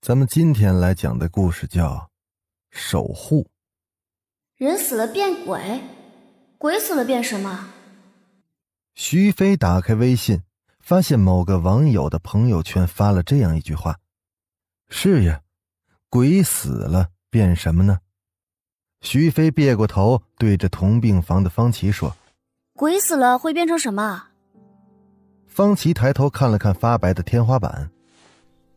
咱们今天来讲的故事叫《守护》。人死了变鬼，鬼死了变什么？徐飞打开微信，发现某个网友的朋友圈发了这样一句话：“是呀，鬼死了变什么呢？”徐飞别过头，对着同病房的方琦说：“鬼死了会变成什么？”方琦抬头看了看发白的天花板，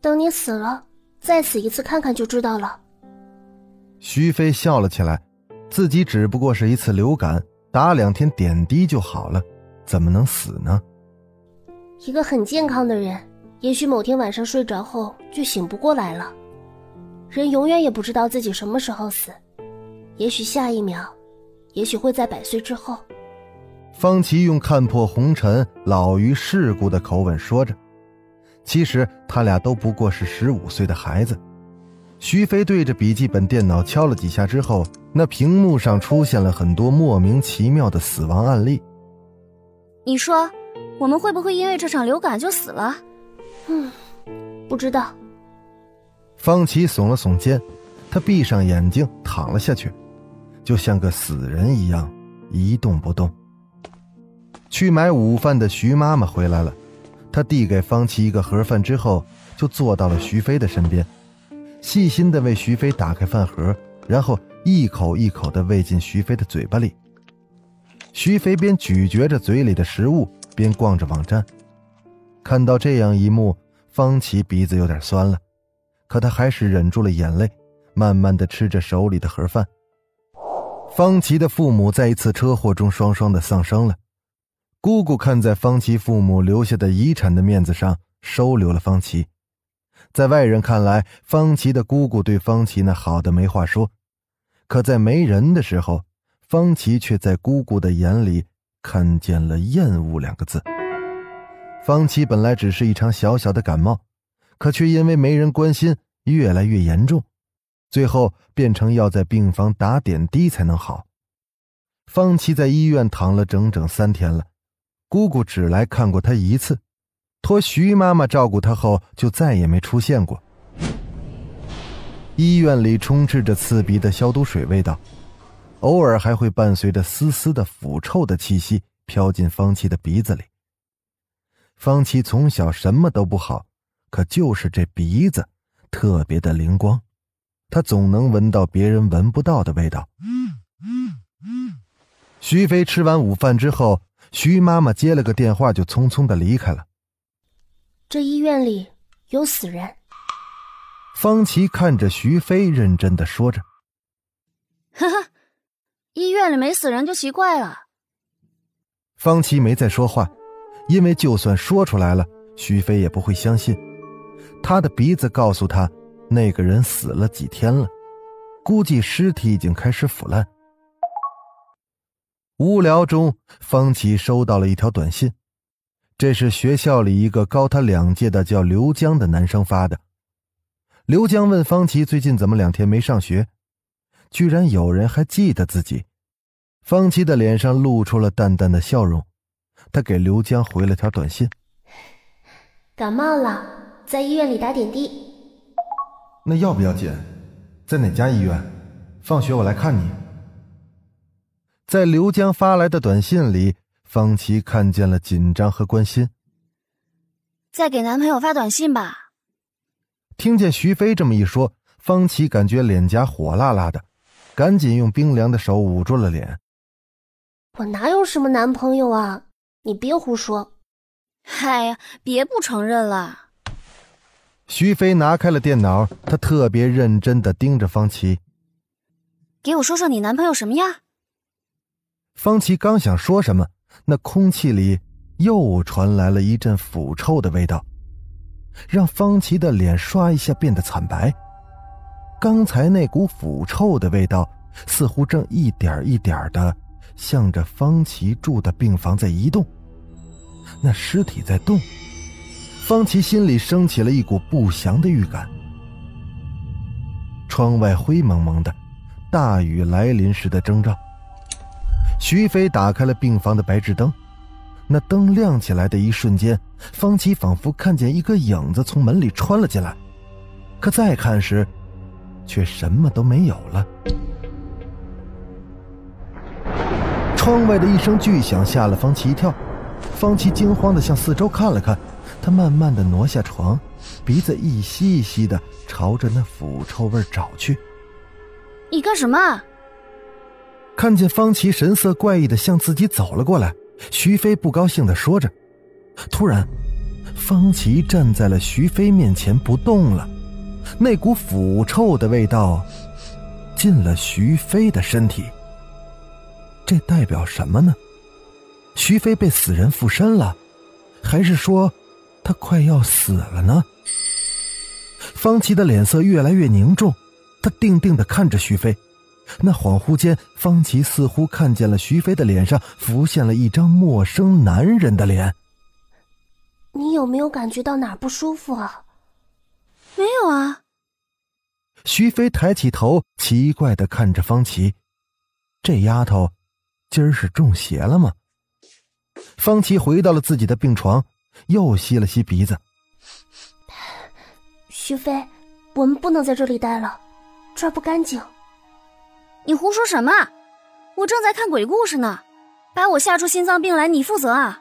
等你死了。再死一次看看就知道了。徐飞笑了起来，自己只不过是一次流感，打两天点滴就好了，怎么能死呢？一个很健康的人，也许某天晚上睡着后就醒不过来了。人永远也不知道自己什么时候死，也许下一秒，也许会在百岁之后。方琦用看破红尘、老于世故的口吻说着。其实他俩都不过是十五岁的孩子。徐飞对着笔记本电脑敲了几下之后，那屏幕上出现了很多莫名其妙的死亡案例。你说，我们会不会因为这场流感就死了？嗯，不知道。方琦耸了耸肩，他闭上眼睛躺了下去，就像个死人一样一动不动。去买午饭的徐妈妈回来了。他递给方琦一个盒饭之后，就坐到了徐飞的身边，细心的为徐飞打开饭盒，然后一口一口的喂进徐飞的嘴巴里。徐飞边咀嚼着嘴里的食物，边逛着网站。看到这样一幕，方琦鼻子有点酸了，可他还是忍住了眼泪，慢慢的吃着手里的盒饭。方琦的父母在一次车祸中双双的丧生了。姑姑看在方琦父母留下的遗产的面子上，收留了方琦。在外人看来，方琦的姑姑对方琦那好的没话说，可在没人的时候，方琦却在姑姑的眼里看见了厌恶两个字。方琦本来只是一场小小的感冒，可却因为没人关心，越来越严重，最后变成要在病房打点滴才能好。方琦在医院躺了整整三天了。姑姑只来看过他一次，托徐妈妈照顾他后，就再也没出现过。医院里充斥着刺鼻的消毒水味道，偶尔还会伴随着丝丝的腐臭的气息飘进方琦的鼻子里。方琦从小什么都不好，可就是这鼻子特别的灵光，他总能闻到别人闻不到的味道。徐飞吃完午饭之后。徐妈妈接了个电话，就匆匆的离开了。这医院里有死人。方琦看着徐飞，认真的说着：“呵呵，医院里没死人就奇怪了。”方琦没再说话，因为就算说出来了，徐飞也不会相信。他的鼻子告诉他，那个人死了几天了，估计尸体已经开始腐烂。无聊中，方琦收到了一条短信，这是学校里一个高他两届的叫刘江的男生发的。刘江问方琦最近怎么两天没上学，居然有人还记得自己。方琦的脸上露出了淡淡的笑容，他给刘江回了条短信：“感冒了，在医院里打点滴。那要不要紧？在哪家医院？放学我来看你。”在刘江发来的短信里，方琦看见了紧张和关心。再给男朋友发短信吧。听见徐飞这么一说，方琦感觉脸颊火辣辣的，赶紧用冰凉的手捂住了脸。我哪有什么男朋友啊？你别胡说！哎呀，别不承认了。徐飞拿开了电脑，他特别认真的盯着方琦。给我说说你男朋友什么样？方琪刚想说什么，那空气里又传来了一阵腐臭的味道。让方琪的脸刷一下变得惨白。刚才那股腐臭的味道，似乎正一点一点的向着方琪住的病房在移动。那尸体在动，方琪心里升起了一股不祥的预感。窗外灰蒙蒙的，大雨来临时的征兆。徐飞打开了病房的白炽灯，那灯亮起来的一瞬间，方琦仿佛看见一个影子从门里穿了进来，可再看时，却什么都没有了。窗外的一声巨响吓了方琦一跳，方琦惊慌的向四周看了看，他慢慢的挪下床，鼻子一吸一吸的朝着那腐臭味找去。你干什么？看见方琦神色怪异的向自己走了过来，徐飞不高兴的说着。突然，方琦站在了徐飞面前不动了，那股腐臭的味道进了徐飞的身体。这代表什么呢？徐飞被死人附身了，还是说他快要死了呢？方琦的脸色越来越凝重，他定定的看着徐飞。那恍惚间，方琦似乎看见了徐飞的脸上浮现了一张陌生男人的脸。你有没有感觉到哪儿不舒服啊？没有啊。徐飞抬起头，奇怪的看着方琦，这丫头今儿是中邪了吗？方琦回到了自己的病床，又吸了吸鼻子。徐飞，我们不能在这里待了，这儿不干净。你胡说什么？我正在看鬼故事呢，把我吓出心脏病来，你负责啊！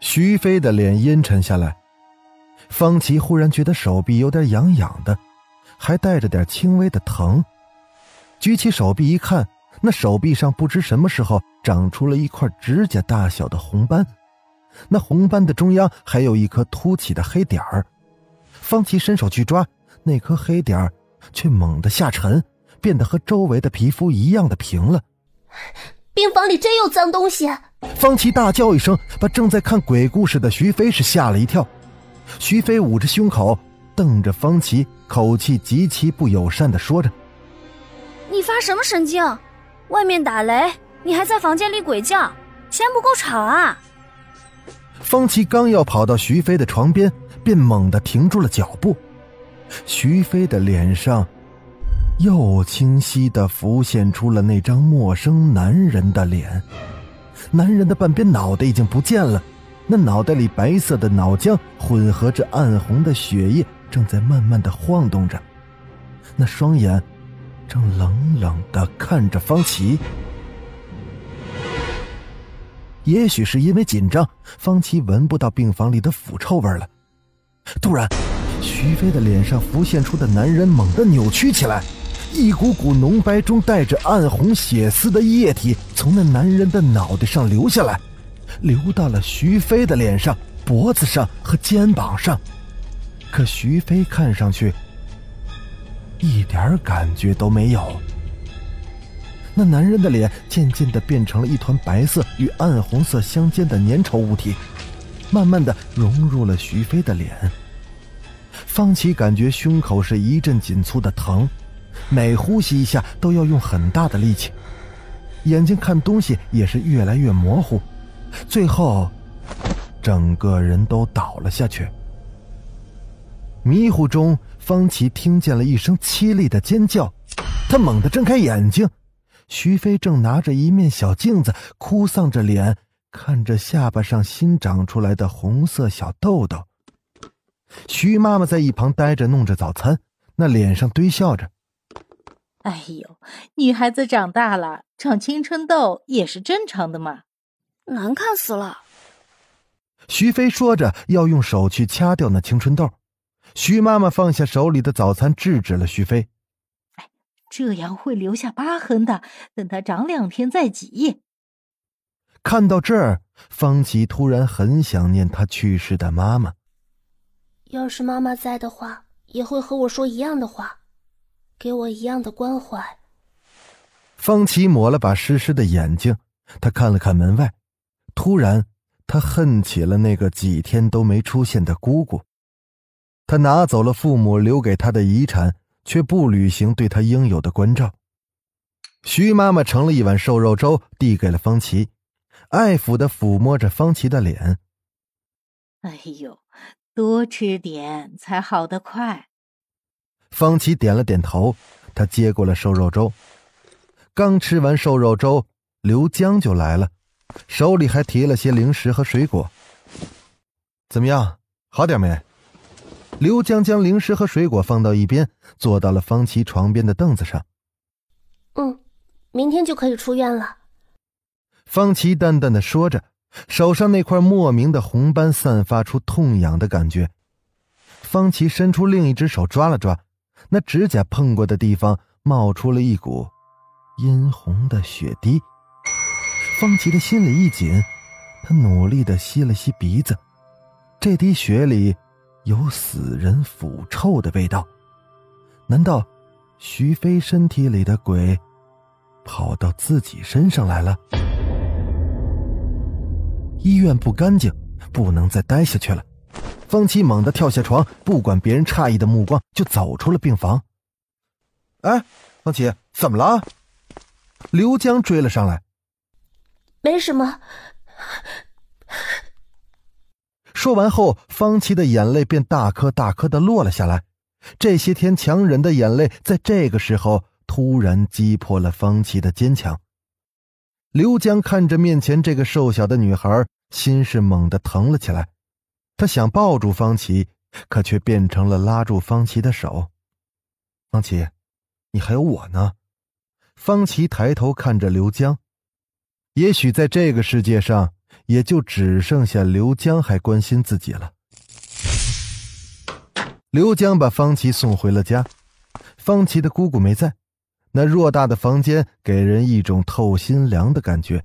徐飞的脸阴沉下来，方琦忽然觉得手臂有点痒痒的，还带着点轻微的疼。举起手臂一看，那手臂上不知什么时候长出了一块指甲大小的红斑，那红斑的中央还有一颗凸起的黑点儿。方琦伸手去抓那颗黑点儿，却猛地下沉。变得和周围的皮肤一样的平了。病房里真有脏东西！方琦大叫一声，把正在看鬼故事的徐飞是吓了一跳。徐飞捂着胸口，瞪着方琦，口气极其不友善的说着：“你发什么神经？外面打雷，你还在房间里鬼叫，嫌不够吵啊？”方琦刚要跑到徐飞的床边，便猛地停住了脚步。徐飞的脸上。又清晰的浮现出了那张陌生男人的脸，男人的半边脑袋已经不见了，那脑袋里白色的脑浆混合着暗红的血液，正在慢慢的晃动着，那双眼正冷冷的看着方琪。也许是因为紧张，方琪闻不到病房里的腐臭味了。突然，徐飞的脸上浮现出的男人猛地扭曲起来。一股股浓白中带着暗红血丝的液体从那男人的脑袋上流下来，流到了徐飞的脸上、脖子上和肩膀上。可徐飞看上去一点感觉都没有。那男人的脸渐渐的变成了一团白色与暗红色相间的粘稠物体，慢慢的融入了徐飞的脸。方琦感觉胸口是一阵紧促的疼。每呼吸一下都要用很大的力气，眼睛看东西也是越来越模糊，最后，整个人都倒了下去。迷糊中，方琦听见了一声凄厉的尖叫，他猛地睁开眼睛，徐飞正拿着一面小镜子，哭丧着脸看着下巴上新长出来的红色小痘痘。徐妈妈在一旁呆着弄着早餐，那脸上堆笑着。哎呦，女孩子长大了，长青春痘也是正常的嘛。难看死了。徐飞说着要用手去掐掉那青春痘，徐妈妈放下手里的早餐，制止了徐飞。哎，这样会留下疤痕的，等它长两天再挤。看到这儿，方琦突然很想念他去世的妈妈。要是妈妈在的话，也会和我说一样的话。给我一样的关怀。方琦抹了把湿湿的眼睛，他看了看门外，突然，他恨起了那个几天都没出现的姑姑。他拿走了父母留给他的遗产，却不履行对他应有的关照。徐妈妈盛了一碗瘦肉粥，递给了方琦，爱抚的抚摸着方琦的脸。哎呦，多吃点才好得快。方琦点了点头，他接过了瘦肉粥。刚吃完瘦肉粥，刘江就来了，手里还提了些零食和水果。怎么样，好点没？刘江将零食和水果放到一边，坐到了方琦床边的凳子上。嗯。明天就可以出院了，方琦淡淡的说着，手上那块莫名的红斑散发出痛痒的感觉。方琦伸出另一只手抓了抓，那指甲碰过的地方冒出了一股殷红的血滴。方琦的心里一紧，他努力的吸了吸鼻子，这滴血里有死人腐臭的味道。难道徐飞身体里的鬼？跑到自己身上来了。医院不干净，不能再待下去了。方琦猛地跳下床，不管别人诧异的目光，就走出了病房。哎，方琦，怎么了？刘江追了上来。没什么。说完后，方琦的眼泪便大颗大颗的落了下来。这些天强忍的眼泪，在这个时候。突然击破了方琦的坚强。刘江看着面前这个瘦小的女孩，心是猛地疼了起来。他想抱住方琦，可却变成了拉住方琦的手。方琦，你还有我呢。方琦抬头看着刘江，也许在这个世界上，也就只剩下刘江还关心自己了。刘江把方琦送回了家，方琦的姑姑没在。那偌大的房间给人一种透心凉的感觉。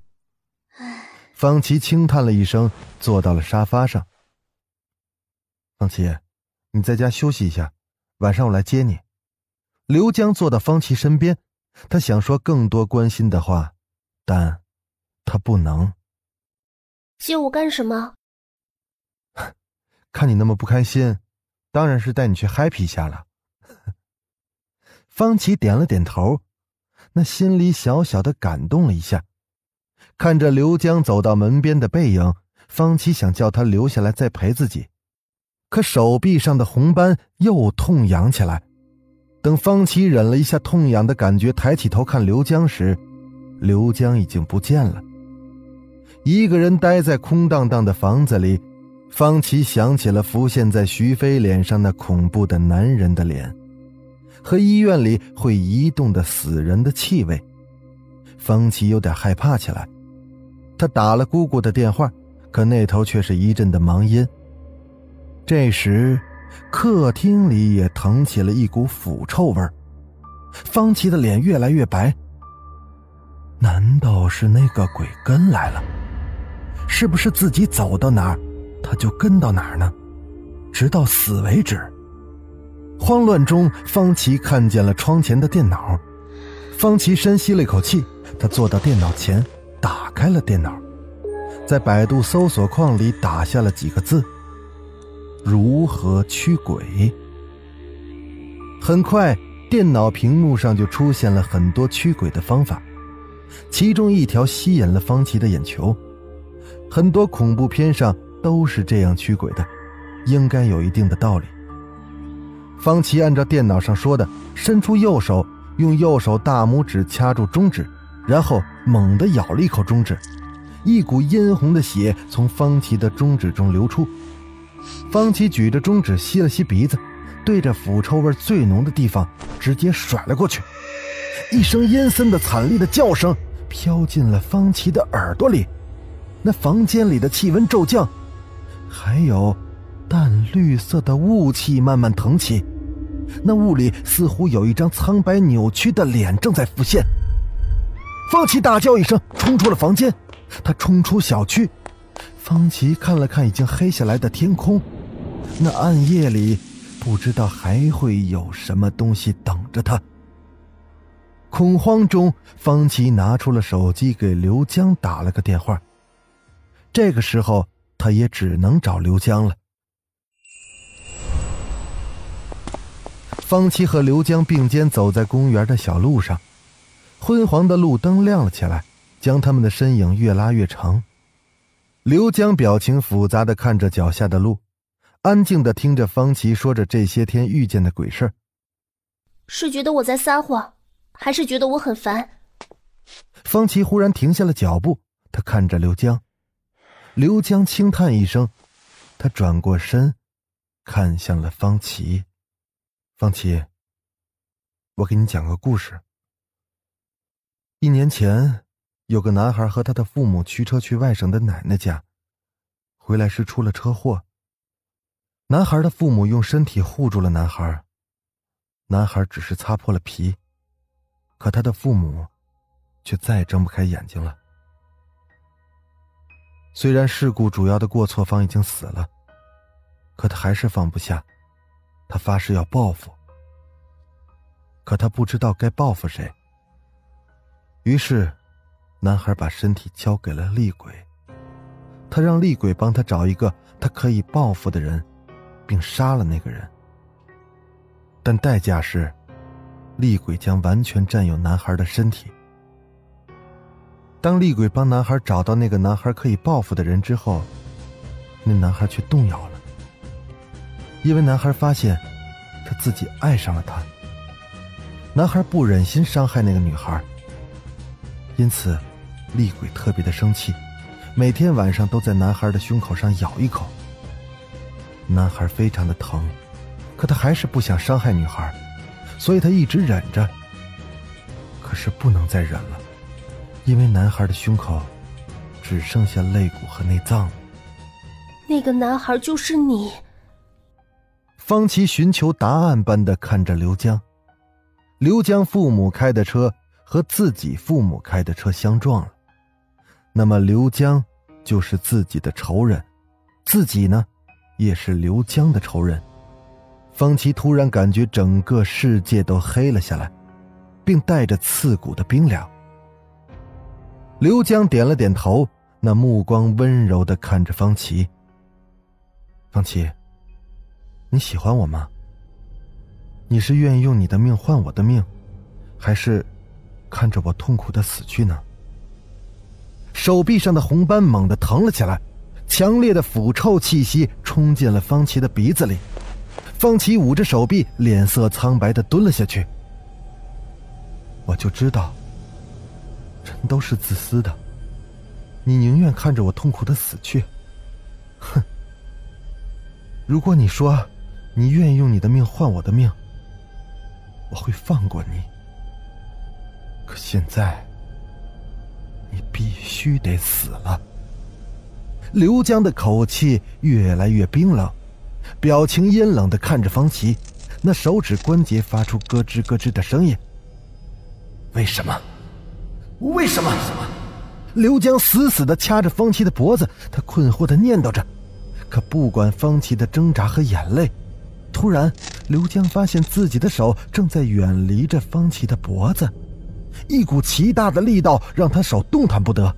方琦轻叹了一声，坐到了沙发上。方琦，你在家休息一下，晚上我来接你。刘江坐到方琦身边，他想说更多关心的话，但他不能。接我干什么？看你那么不开心，当然是带你去 happy 一下了。方琦点了点头，那心里小小的感动了一下。看着刘江走到门边的背影，方琦想叫他留下来再陪自己，可手臂上的红斑又痛痒起来。等方琦忍了一下痛痒的感觉，抬起头看刘江时，刘江已经不见了。一个人待在空荡荡的房子里，方琦想起了浮现在徐飞脸上那恐怖的男人的脸。和医院里会移动的死人的气味，方琦有点害怕起来。他打了姑姑的电话，可那头却是一阵的忙音。这时，客厅里也腾起了一股腐臭味方琪的脸越来越白。难道是那个鬼跟来了？是不是自己走到哪儿，他就跟到哪儿呢？直到死为止。慌乱中，方琪看见了窗前的电脑。方琪深吸了一口气，他坐到电脑前，打开了电脑，在百度搜索框里打下了几个字：“如何驱鬼。”很快，电脑屏幕上就出现了很多驱鬼的方法，其中一条吸引了方琦的眼球。很多恐怖片上都是这样驱鬼的，应该有一定的道理。方琦按照电脑上说的，伸出右手，用右手大拇指掐住中指，然后猛地咬了一口中指，一股殷红的血从方琦的中指中流出。方琪举着中指吸了吸鼻子，对着腐臭味最浓的地方直接甩了过去。一声阴森的惨厉的叫声飘进了方琪的耳朵里，那房间里的气温骤降，还有淡绿色的雾气慢慢腾起。那雾里似乎有一张苍白扭曲的脸正在浮现。方琪大叫一声，冲出了房间。他冲出小区，方琪看了看已经黑下来的天空，那暗夜里不知道还会有什么东西等着他。恐慌中，方琪拿出了手机给刘江打了个电话。这个时候，他也只能找刘江了。方琪和刘江并肩走在公园的小路上，昏黄的路灯亮了起来，将他们的身影越拉越长。刘江表情复杂的看着脚下的路，安静的听着方琦说着这些天遇见的鬼事是觉得我在撒谎，还是觉得我很烦？方琦忽然停下了脚步，他看着刘江。刘江轻叹一声，他转过身，看向了方琦。方琦，我给你讲个故事。一年前，有个男孩和他的父母驱车去外省的奶奶家，回来时出了车祸。男孩的父母用身体护住了男孩，男孩只是擦破了皮，可他的父母却再也睁不开眼睛了。虽然事故主要的过错方已经死了，可他还是放不下。他发誓要报复，可他不知道该报复谁。于是，男孩把身体交给了厉鬼，他让厉鬼帮他找一个他可以报复的人，并杀了那个人。但代价是，厉鬼将完全占有男孩的身体。当厉鬼帮男孩找到那个男孩可以报复的人之后，那男孩却动摇了。因为男孩发现，他自己爱上了她。男孩不忍心伤害那个女孩，因此，厉鬼特别的生气，每天晚上都在男孩的胸口上咬一口。男孩非常的疼，可他还是不想伤害女孩，所以他一直忍着。可是不能再忍了，因为男孩的胸口只剩下肋骨和内脏了。那个男孩就是你。方琦寻求答案般的看着刘江，刘江父母开的车和自己父母开的车相撞了，那么刘江就是自己的仇人，自己呢，也是刘江的仇人。方琦突然感觉整个世界都黑了下来，并带着刺骨的冰凉。刘江点了点头，那目光温柔的看着方琦。方琦。你喜欢我吗？你是愿意用你的命换我的命，还是看着我痛苦的死去呢？手臂上的红斑猛地疼了起来，强烈的腐臭气息冲进了方琦的鼻子里。方琦捂着手臂，脸色苍白的蹲了下去。我就知道，人都是自私的，你宁愿看着我痛苦的死去。哼！如果你说。你愿意用你的命换我的命，我会放过你。可现在，你必须得死了。刘江的口气越来越冰冷，表情阴冷的看着方琦，那手指关节发出咯吱咯吱的声音。为什么？为什么？刘江死死的掐着方琦的脖子，他困惑的念叨着。可不管方琦的挣扎和眼泪。突然，刘江发现自己的手正在远离着方琦的脖子，一股奇大的力道让他手动弹不得。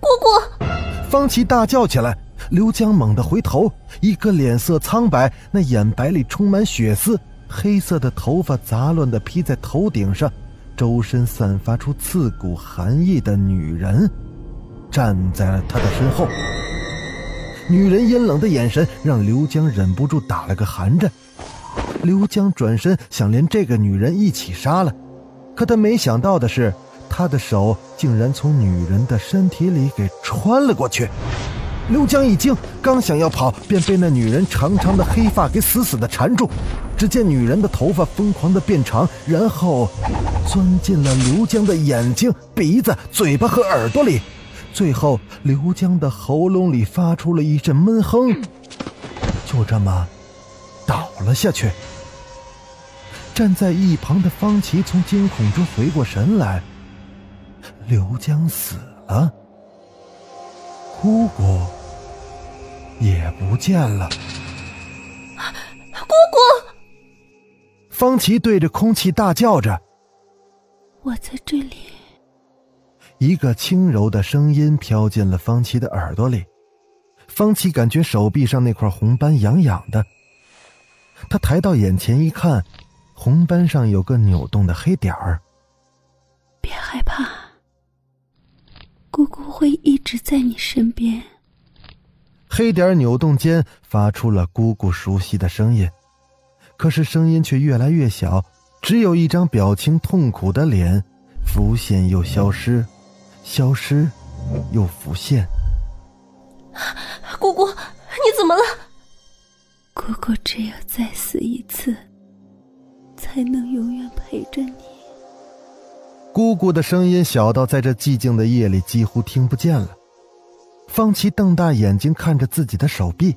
姑姑！方琦大叫起来。刘江猛地回头，一个脸色苍白、那眼白里充满血丝、黑色的头发杂乱的披在头顶上、周身散发出刺骨寒意的女人，站在了他的身后。女人阴冷的眼神让刘江忍不住打了个寒颤。刘江转身想连这个女人一起杀了，可他没想到的是，他的手竟然从女人的身体里给穿了过去。刘江一惊，刚想要跑，便被那女人长长的黑发给死死的缠住。只见女人的头发疯狂的变长，然后钻进了刘江的眼睛、鼻子、嘴巴和耳朵里。最后，刘江的喉咙里发出了一阵闷哼，就这么倒了下去。站在一旁的方琦从惊恐中回过神来，刘江死了，姑姑也不见了。姑姑，方琦对着空气大叫着：“我在这里。”一个轻柔的声音飘进了方琦的耳朵里，方琦感觉手臂上那块红斑痒痒的。他抬到眼前一看，红斑上有个扭动的黑点儿。别害怕，姑姑会一直在你身边。黑点扭动间发出了姑姑熟悉的声音，可是声音却越来越小，只有一张表情痛苦的脸，浮现又消失，消失又浮现。姑姑，你怎么了？姑姑只有再死一次，才能永远陪着你。姑姑的声音小到在这寂静的夜里几乎听不见了。方琦瞪大眼睛看着自己的手臂，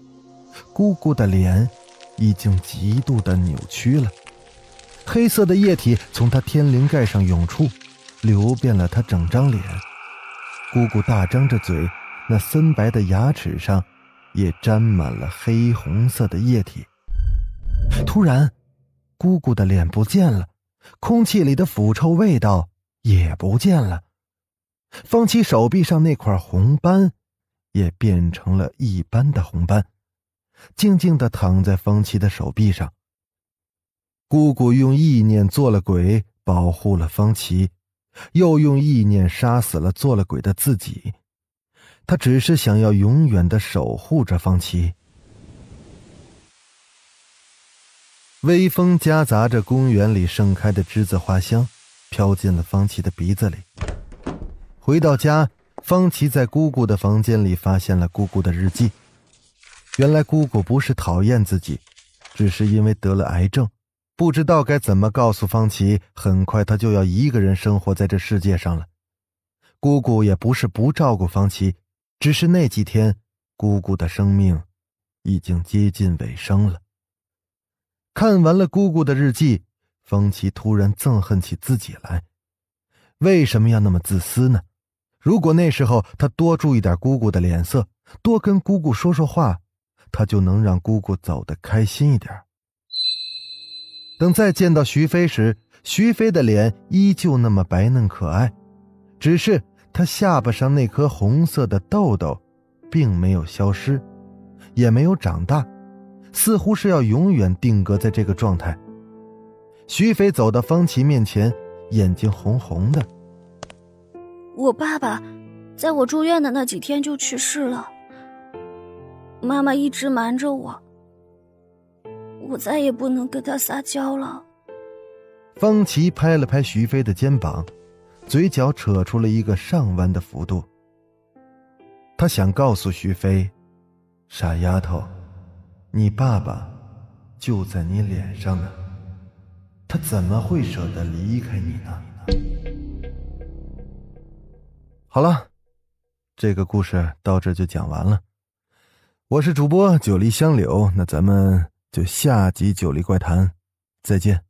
姑姑的脸已经极度的扭曲了，黑色的液体从她天灵盖上涌出，流遍了她整张脸。姑姑大张着嘴，那森白的牙齿上也沾满了黑红色的液体。突然，姑姑的脸不见了，空气里的腐臭味道也不见了，方琪手臂上那块红斑。也变成了一般的红斑，静静的躺在方琪的手臂上。姑姑用意念做了鬼，保护了方琪，又用意念杀死了做了鬼的自己。她只是想要永远的守护着方琪。微风夹杂着公园里盛开的栀子花香，飘进了方琦的鼻子里。回到家。方琦在姑姑的房间里发现了姑姑的日记。原来姑姑不是讨厌自己，只是因为得了癌症，不知道该怎么告诉方琦。很快，她就要一个人生活在这世界上了。姑姑也不是不照顾方琦，只是那几天，姑姑的生命已经接近尾声了。看完了姑姑的日记，方琦突然憎恨起自己来。为什么要那么自私呢？如果那时候他多注意点姑姑的脸色，多跟姑姑说说话，他就能让姑姑走得开心一点。等再见到徐飞时，徐飞的脸依旧那么白嫩可爱，只是他下巴上那颗红色的痘痘，并没有消失，也没有长大，似乎是要永远定格在这个状态。徐飞走到方琦面前，眼睛红红的。我爸爸，在我住院的那几天就去世了。妈妈一直瞒着我，我再也不能跟他撒娇了。方琦拍了拍徐飞的肩膀，嘴角扯出了一个上弯的幅度。他想告诉徐飞：“傻丫头，你爸爸就在你脸上呢，他怎么会舍得离开你呢？”好了，这个故事到这就讲完了。我是主播九黎香柳，那咱们就下集《九黎怪谈》再见。